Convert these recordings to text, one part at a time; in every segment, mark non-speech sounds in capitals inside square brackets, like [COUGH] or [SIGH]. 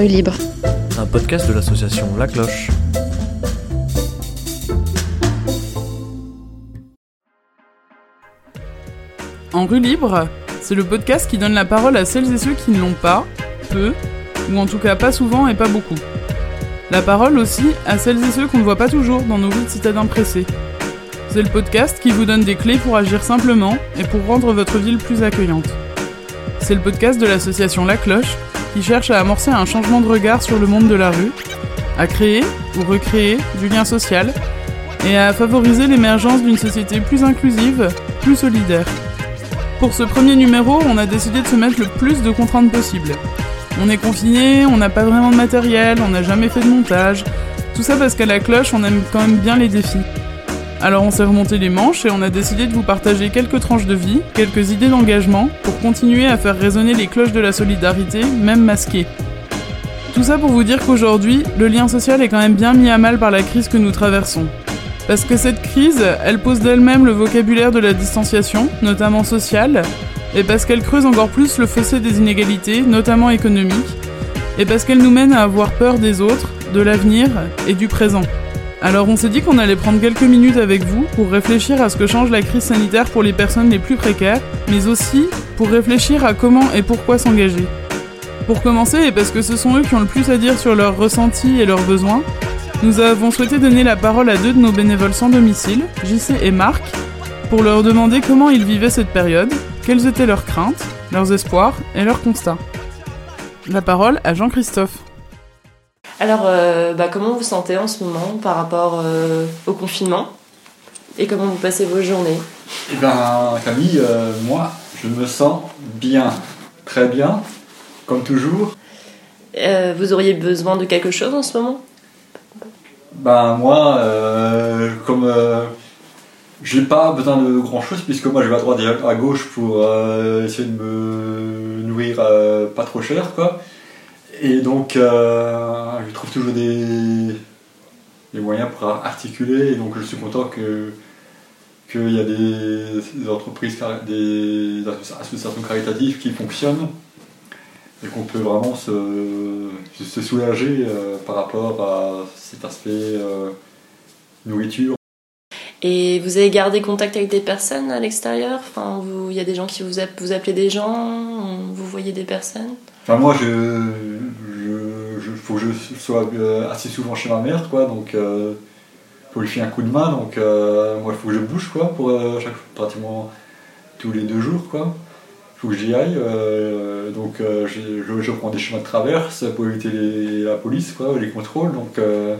rue libre. Un podcast de l'association La Cloche. En rue libre, c'est le podcast qui donne la parole à celles et ceux qui ne l'ont pas, peu, ou en tout cas pas souvent et pas beaucoup. La parole aussi à celles et ceux qu'on ne voit pas toujours dans nos vies de citadins pressés. C'est le podcast qui vous donne des clés pour agir simplement et pour rendre votre ville plus accueillante. C'est le podcast de l'association La Cloche qui cherche à amorcer un changement de regard sur le monde de la rue, à créer ou recréer du lien social et à favoriser l'émergence d'une société plus inclusive, plus solidaire. Pour ce premier numéro, on a décidé de se mettre le plus de contraintes possible. On est confiné, on n'a pas vraiment de matériel, on n'a jamais fait de montage. Tout ça parce qu'à la cloche, on aime quand même bien les défis. Alors on s'est remonté les manches et on a décidé de vous partager quelques tranches de vie, quelques idées d'engagement pour continuer à faire résonner les cloches de la solidarité, même masquées. Tout ça pour vous dire qu'aujourd'hui, le lien social est quand même bien mis à mal par la crise que nous traversons. Parce que cette crise, elle pose d'elle-même le vocabulaire de la distanciation, notamment sociale, et parce qu'elle creuse encore plus le fossé des inégalités, notamment économiques, et parce qu'elle nous mène à avoir peur des autres, de l'avenir et du présent. Alors on s'est dit qu'on allait prendre quelques minutes avec vous pour réfléchir à ce que change la crise sanitaire pour les personnes les plus précaires, mais aussi pour réfléchir à comment et pourquoi s'engager. Pour commencer, et parce que ce sont eux qui ont le plus à dire sur leurs ressentis et leurs besoins, nous avons souhaité donner la parole à deux de nos bénévoles sans domicile, JC et Marc, pour leur demander comment ils vivaient cette période, quelles étaient leurs craintes, leurs espoirs et leurs constats. La parole à Jean-Christophe. Alors, euh, bah, comment vous sentez en ce moment par rapport euh, au confinement? Et comment vous passez vos journées? Eh ben, Camille, euh, moi, je me sens bien, très bien, comme toujours. Vous auriez besoin de quelque chose en ce moment? Ben, moi, comme j'ai pas besoin de grand chose, puisque moi je vais à droite et à gauche pour essayer de me nourrir pas trop cher, quoi. Et donc, euh, je trouve toujours des, des moyens pour articuler, et donc je suis content que qu'il y a des, des entreprises, des associations caritatives qui fonctionnent et qu'on peut vraiment se, se soulager euh, par rapport à cet aspect euh, nourriture. Et vous avez gardé contact avec des personnes à l'extérieur? Enfin, il y a des gens qui vous, vous appelez des gens Vous voyez des personnes? Enfin, moi, je- faut que je sois euh, assez souvent chez ma mère, quoi, donc euh, faut lui filer un coup de main, donc euh, moi, il faut que je bouge, quoi, pour euh, chaque, pratiquement tous les deux jours, quoi. Il faut que j'y aille, euh, donc euh, je, je prends des chemins de traverse pour éviter les- la police, quoi, les contrôles, donc euh,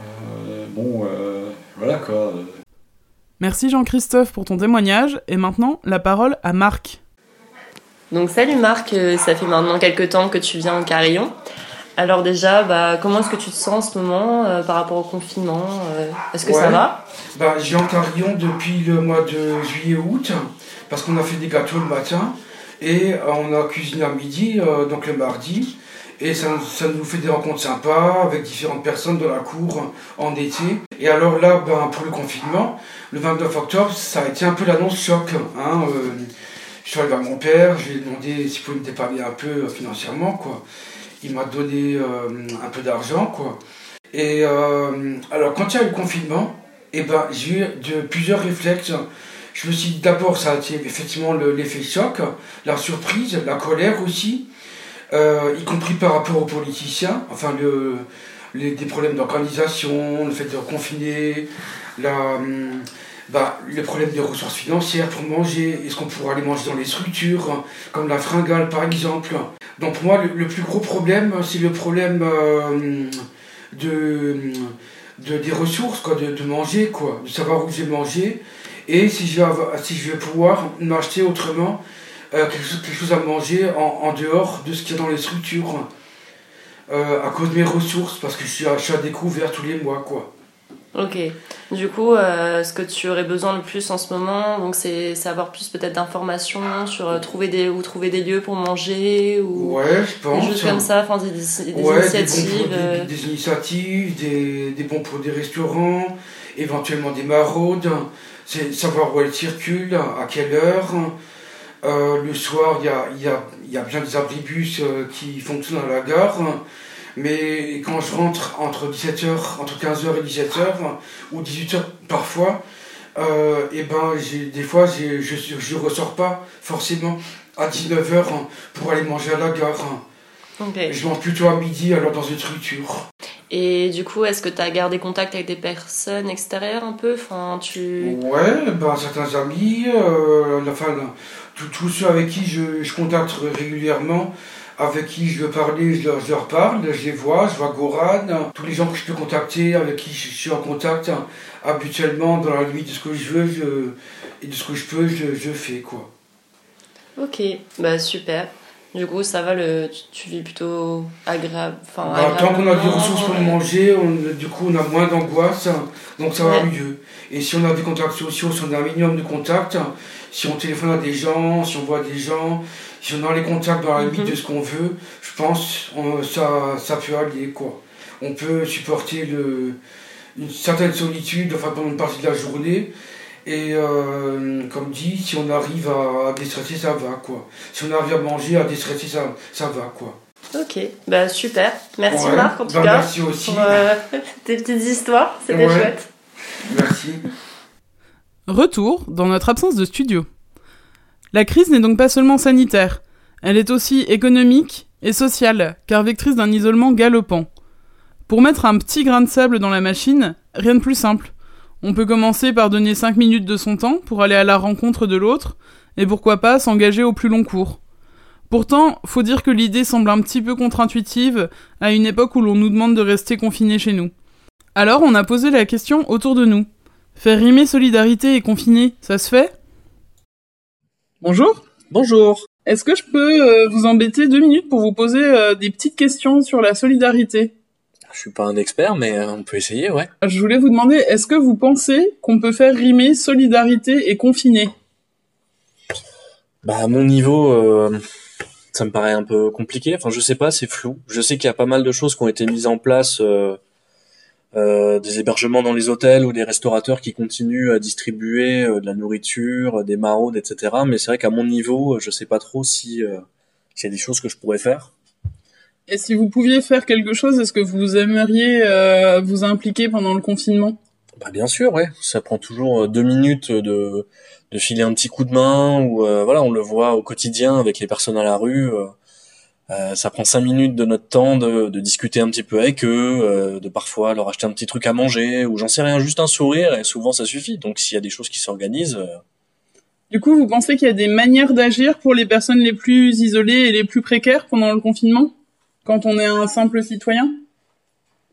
euh, bon, euh, voilà, quoi. Merci Jean-Christophe pour ton témoignage, et maintenant la parole à Marc. Donc, salut Marc, ça fait maintenant quelques temps que tu viens au Carillon. Alors déjà, bah, comment est-ce que tu te sens en ce moment euh, par rapport au confinement euh, Est-ce que ça va? Bah, viens en Carillon depuis le mois de juillet-août, parce qu'on a fait des gâteaux le matin, et euh, on a cuisiné à midi, donc le mardi, et ça, ça nous fait des rencontres sympas avec différentes personnes dans la cour en été. Et alors là, ben, pour le confinement, le 29 octobre, ça a été un peu l'annonce choc. Hein, je suis allé vers mon père, je lui ai demandé s'il pouvait me dépanner un peu financièrement, quoi. Il m'a donné euh, un peu d'argent, quoi. Et euh, alors, quand il y a eu le confinement, eh ben, j'ai eu de, plusieurs réflexes. Je me suis dit d'abord, ça a été effectivement le- l'effet choc, la surprise, la colère aussi, euh, y compris par rapport aux politiciens, enfin le, les, des problèmes d'organisation, le fait de confiner, la, hum, bah, le problème des ressources financières pour manger, est-ce qu'on pourra aller manger dans les structures, comme la fringale par exemple? Donc pour moi, le, plus gros problème, c'est le problème euh, de, de, des ressources, quoi, de, de manger, quoi, de savoir où je vais manger, et si je vais, si je vais pouvoir m'acheter autrement euh, quelque, chose, quelque chose à manger en, en dehors de ce qu'il y a dans les structures, euh, à cause de mes ressources, parce que je suis, à, je suis à découvert tous les mois, quoi. Ok. Du coup, euh, ce que tu aurais besoin le plus en ce moment, donc c'est avoir plus peut-être d'informations sur euh, trouver des où trouver des lieux pour manger ou Ouais, je des choses comme ça, enfin des, des- des Ouais, initiatives. Des, euh, des, initiatives, des, des bons pour des restaurants, éventuellement des maraudes, c'est savoir où elles circulent, à quelle heure, Euh, le soir, il y a, y, a, y a bien des abribus euh, qui fonctionnent à la gare. Mais quand je rentre entre 17h, entre 15h et 17h, ou 18h parfois, euh, et ben des fois je je ressors pas forcément à 19h pour aller manger à la gare. Je mange plutôt à midi alors dans une structure. Et du coup, est-ce que tu as gardé contact avec des personnes extérieures un peu? Enfin, tu... Ouais, ben, certains amis, euh, enfin, tous ceux avec qui je, je, contacte régulièrement, avec qui je veux parler, je leur, je leur, parle, je les vois, je vois Goran, tous les gens que je peux contacter, avec qui je suis en contact habituellement, dans la limite de ce que je veux je, et de ce que je peux, je, je fais quoi. Ok, bah super. Du coup, ça va, le, tu, vis plutôt agréable. Bah, tant qu'on a des ressources pour manger, on, du coup, on a moins d'angoisse, donc ça va mieux. Et si on a des contacts sociaux, si on a un minimum de contacts, si on téléphone à des gens, si on voit des gens, si on a les contacts dans la limite mhm. de ce qu'on veut, je pense que ça, ça peut aller, quoi. On peut supporter le, une certaine solitude, enfin pendant une partie de la journée, et euh, comme dit, si on arrive à, déstresser, ça va quoi. Si on arrive à manger, à déstresser, ça, ça va quoi. Ok, bah super. Merci Marc en tout bah, cas. Merci aussi. Pour euh, [LAUGHS] tes petites histoires, c'était chouette. Merci. Retour dans notre absence de studio. La crise n'est donc pas seulement sanitaire, elle est aussi économique et sociale, car vectrice d'un isolement galopant. Pour mettre un petit grain de sable dans la machine, rien de plus simple. On peut commencer par donner 5 minutes de son temps pour aller à la rencontre de l'autre, et pourquoi pas s'engager au plus long cours. Pourtant, faut dire que l'idée semble un petit peu contre-intuitive à une époque où l'on nous demande de rester confinés chez nous. Alors on a posé la question autour de nous. Faire rimer solidarité et confiné, ça se fait? Bonjour Bonjour Est-ce que je peux euh, vous embêter deux minutes pour vous poser euh, des petites questions sur la solidarité? Je suis pas un expert, mais euh, on peut essayer, ouais. Je voulais vous demander, est-ce que vous pensez qu'on peut faire rimer solidarité et confiné? Bah à mon niveau, euh, ça me paraît un peu compliqué. Enfin, je sais pas, c'est flou. Je sais qu'il y a pas mal de choses qui ont été mises en place, euh, des hébergements dans les hôtels ou des restaurateurs qui continuent à distribuer de la nourriture, des maraudes, etc. Mais c'est vrai qu'à mon niveau, je sais pas trop si s'il y a des choses que je pourrais faire. Et si vous pouviez faire quelque chose, est-ce que vous aimeriez euh, vous impliquer pendant le confinement? Bah bien sûr, ouais. Ça prend toujours euh, deux minutes de, de filer un petit coup de main ou euh, voilà, on le voit au quotidien avec les personnes à la rue. Euh, ça prend cinq minutes de notre temps de, de discuter un petit peu avec eux, de parfois leur acheter un petit truc à manger ou j'en sais rien, juste un sourire et souvent ça suffit. Donc s'il y a des choses qui s'organisent. Du coup, vous pensez qu'il y a des manières d'agir pour les personnes les plus isolées et les plus précaires pendant le confinement quand on est un simple citoyen?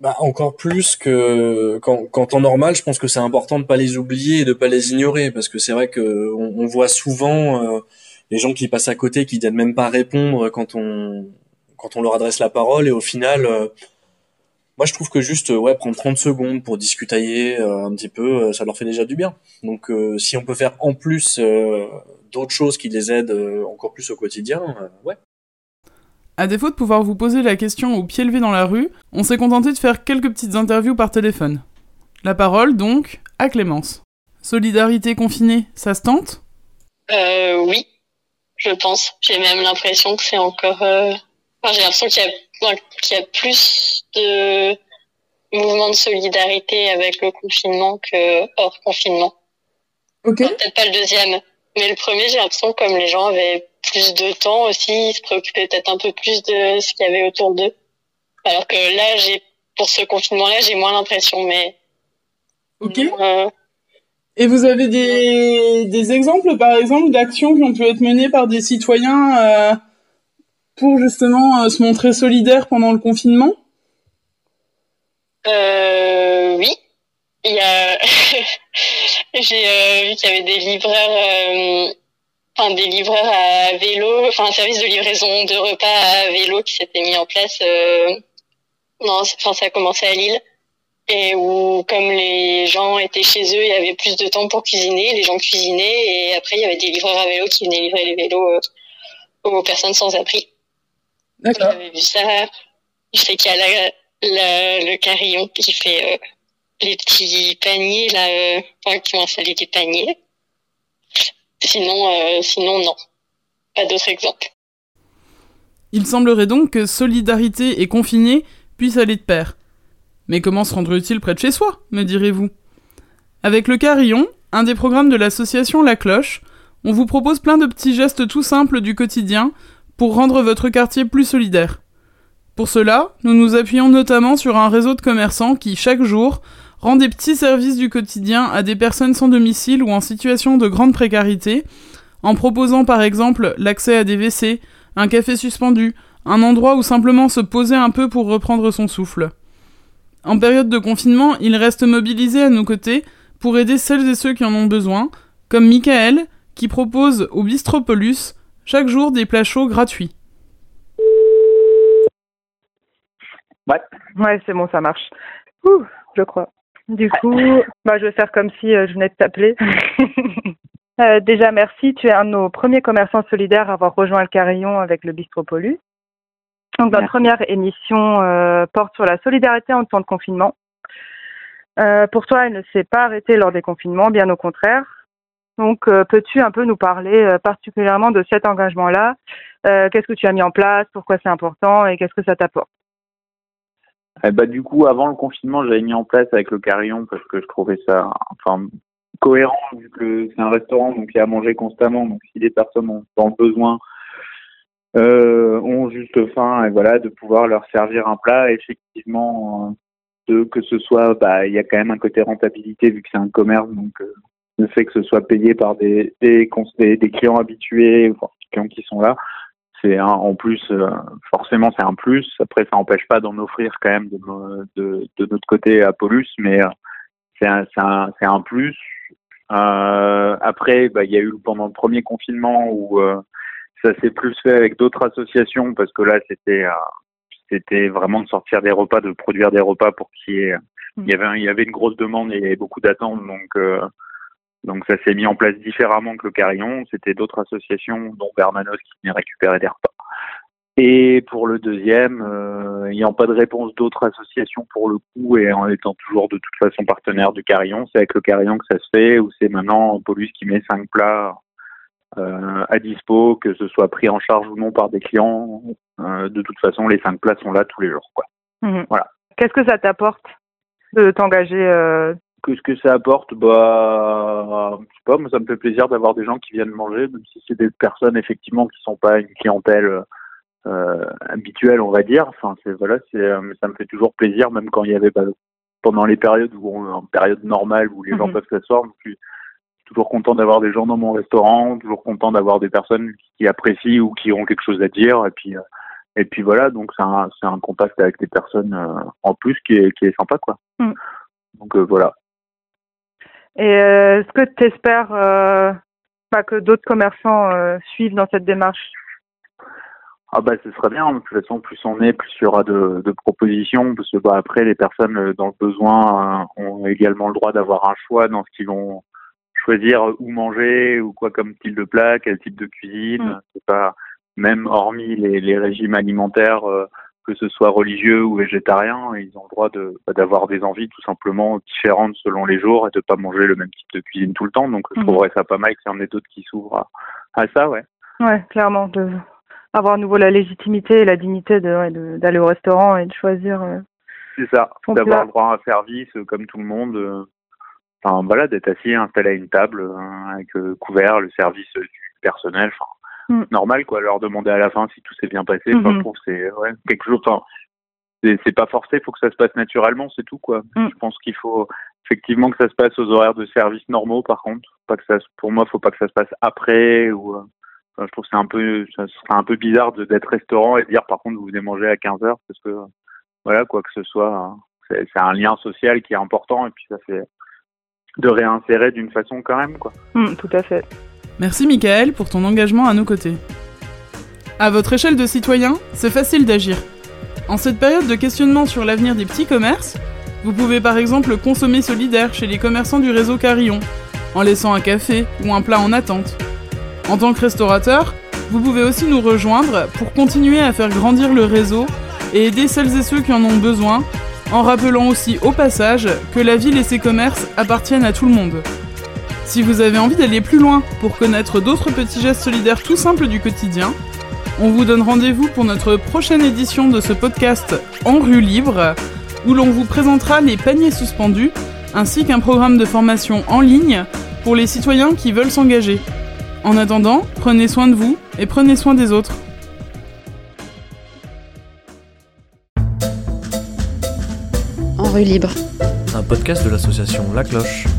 Bah, encore plus que quand, quand en normal, je pense que c'est important de pas les oublier et de pas les ignorer parce que c'est vrai que on, voit souvent euh, les gens qui passent à côté qui viennent même pas répondre quand on quand on leur adresse la parole et au final euh, moi je trouve que juste ouais prendre 30 secondes pour discutailler euh, un petit peu ça leur fait déjà du bien. Donc si on peut faire en plus d'autres choses qui les aident encore plus au quotidien, ouais. À défaut de pouvoir vous poser la question au pied levé dans la rue, on s'est contenté de faire quelques petites interviews par téléphone. La parole, donc, à Clémence. Solidarité confinée, ça se tente? Euh, oui, je pense. J'ai même l'impression que c'est encore... Euh... Enfin, j'ai l'impression qu'il y, a... qu'il y a plus de mouvements de solidarité avec le confinement que hors confinement. Ok. Peut-être pas le deuxième, mais le premier, j'ai l'impression que comme les gens avaient plus de temps aussi, se préoccuper peut-être un peu plus de ce qu'il y avait autour d'eux. Alors que là, j'ai pour ce confinement-là, j'ai moins l'impression, mais. Ok. Euh, Et vous avez des, des exemples, par exemple, d'actions qui ont pu être menées par des citoyens euh, pour justement euh, se montrer solidaires pendant le confinement? Euh, Oui. Il y a, [LAUGHS] j'ai vu qu'il y avait des livreurs enfin des livreurs à vélo, enfin un service de livraison de repas à vélo qui s'était mis en place. Euh, non, enfin ça a commencé à Lille et où comme les gens étaient chez eux, il y avait plus de temps pour cuisiner, les gens cuisinaient et après il y avait des livreurs à vélo qui venaient livrer les vélos euh, aux personnes sans abri. D'accord. J'avais vu ça. Je sais qu'il y a la, le carillon qui fait euh, les petits paniers là, euh, enfin, qui ont installé des paniers Sinon, euh, sinon non. pas d'autres exemples. Il semblerait donc que solidarité et confiné puissent aller de pair. Mais comment se rendre utile près de chez soi, me direz-vous? Avec le carillon, un des programmes de l'association La Cloche, on vous propose plein de petits gestes tout simples du quotidien pour rendre votre quartier plus solidaire. Pour cela, nous nous appuyons notamment sur un réseau de commerçants qui, chaque jour, rend des petits services du quotidien à des personnes sans domicile ou en situation de grande précarité, en proposant par exemple l'accès à des WC, un café suspendu, un endroit où simplement se poser un peu pour reprendre son souffle. En période de confinement, il reste mobilisé à nos côtés pour aider celles et ceux qui en ont besoin, comme Michael, qui propose au Bistropolus chaque jour des plats chauds gratuits. Ouais, ouais c'est bon, ça marche. Ouh, je crois. Du coup, [LAUGHS] bah, je vais faire comme si euh, je venais de t'appeler. [LAUGHS] euh, déjà, merci. Tu es un de nos premiers commerçants solidaires à avoir rejoint le Carillon avec le Bistropolus. Donc, notre première émission euh, porte sur la solidarité en temps de confinement. Euh, pour toi, elle ne s'est pas arrêtée lors des confinements, bien au contraire. Donc, euh, peux-tu un peu nous parler euh, particulièrement de cet engagement-là? Euh, Qu'est-ce que tu as mis en place? Pourquoi c'est important? Et qu'est-ce que ça t'apporte? Eh bah, Du coup, avant le confinement, j'avais mis en place avec le carillon parce que je trouvais ça enfin, cohérent vu que c'est un restaurant, donc il y a à manger constamment. Donc, si les personnes ont besoin, euh, ont juste faim et voilà de pouvoir leur servir un plat. Effectivement de que ce soit bah il y a quand même un côté rentabilité vu que c'est un commerce donc euh, le fait que ce soit payé par des des, des, clients habitués des clients qui sont là c'est un, en plus euh, forcément c'est un plus. Après ça n'empêche pas d'en offrir quand même de, de, notre côté à Paulus mais euh, c'est un un un plus. Après bah il y a eu pendant le premier confinement où ça s'est plus fait avec d'autres associations parce que là c'était euh, c'était vraiment de sortir des repas, de produire des repas pour qu'il y ait il y avait il y avait une grosse demande et il y avait beaucoup d'attentes donc euh, donc ça s'est mis en place différemment que le Carillon. C'était d'autres associations dont Bernanos qui venaient récupérer des repas. Et pour le deuxième, euh, ayant pas de réponse d'autres associations pour le coup et en étant toujours de toute façon partenaire du Carillon, c'est avec le Carillon que ça se fait où c'est maintenant Paulus qui met cinq plats à dispo, que ce soit pris en charge ou non par des clients. Euh, de toute façon, les cinq plats sont là tous les jours. Quoi. Mmh. Voilà. Qu'est-ce que ça t'apporte de t'engager euh... Qu'est-ce que ça apporte Bah, je sais pas. Moi, ça me fait plaisir d'avoir des gens qui viennent manger, même si c'est des personnes effectivement qui sont pas une clientèle euh, habituelle, on va dire. Enfin, c'est voilà, c'est ça me fait toujours plaisir, même quand il y avait bah, pendant les périodes où on, en période normale où les gens peuvent s'asseoir. Toujours content d'avoir des gens dans mon restaurant, toujours content d'avoir des personnes qui apprécient ou qui ont quelque chose à dire. Et puis, euh, et puis voilà, donc c'est un, un contact avec des personnes euh, en plus qui est, qui est sympa, quoi. Mm. Donc euh, voilà. Et est-ce que tu espères bah, que d'autres commerçants suivent dans cette démarche? Ah bah ce serait bien, de toute façon plus on est, plus il y aura de, de propositions, parce que bah après les personnes dans le besoin ont également le droit d'avoir un choix dans ce qu'ils vont choisir où manger ou quoi comme style de plat, quel type de cuisine. Mm. C'est pas même hormis les, les régimes alimentaires, euh, que ce soit religieux ou végétarien, ils ont le droit de bah, d'avoir des envies tout simplement différentes selon les jours et de pas manger le même type de cuisine tout le temps. Donc je Mm. trouverais ça pas mal qu'il y en ait d'autres qui s'ouvrent à, à ça, ouais. Ouais, clairement, de avoir à nouveau la légitimité et la dignité de, ouais, de- d'aller au restaurant et de choisir. euh, C'est ça, d'avoir le droit à un service euh, comme tout le monde. euh, Enfin voilà, d'être assis, installé à une table euh, avec euh, couvert, le service euh, du personnel. Enfin, Mm. normal quoi. Leur demander à la fin si tout s'est bien passé. Je trouve que c'est ouais, quelque chose. Enfin, c'est pas forcé, faut que ça se passe naturellement, c'est tout quoi. Mm. Je pense qu'il faut effectivement que ça se passe aux horaires de service normaux. Par contre, pas que ça, pour moi, faut pas que ça se passe après ou. euh, enfin, je trouve que c'est un peu, ça serait un peu bizarre d'être restaurant et de dire par contre vous venez manger à 15 heures parce que euh, voilà quoi que ce soit, hein, c'est c'est un lien social qui est important et puis ça fait de réinsérer d'une façon quand même quoi. mm, tout à fait. Merci Michael pour ton engagement à nos côtés. À votre échelle de citoyen, c'est facile d'agir. En cette période de questionnement sur l'avenir des petits commerces, vous pouvez par exemple consommer solidaire chez les commerçants du réseau Carillon, en laissant un café ou un plat en attente. En tant que restaurateur, vous pouvez aussi nous rejoindre pour continuer à faire grandir le réseau et aider celles et ceux qui en ont besoin, en rappelant aussi au passage que la ville et ses commerces appartiennent à tout le monde. Si vous avez envie d'aller plus loin pour connaître d'autres petits gestes solidaires tout simples du quotidien, on vous donne rendez-vous pour notre prochaine édition de ce podcast En rue libre, où l'on vous présentera les paniers suspendus, ainsi qu'un programme de formation en ligne pour les citoyens qui veulent s'engager. En attendant, prenez soin de vous et prenez soin des autres. Un podcast de l'association La Cloche.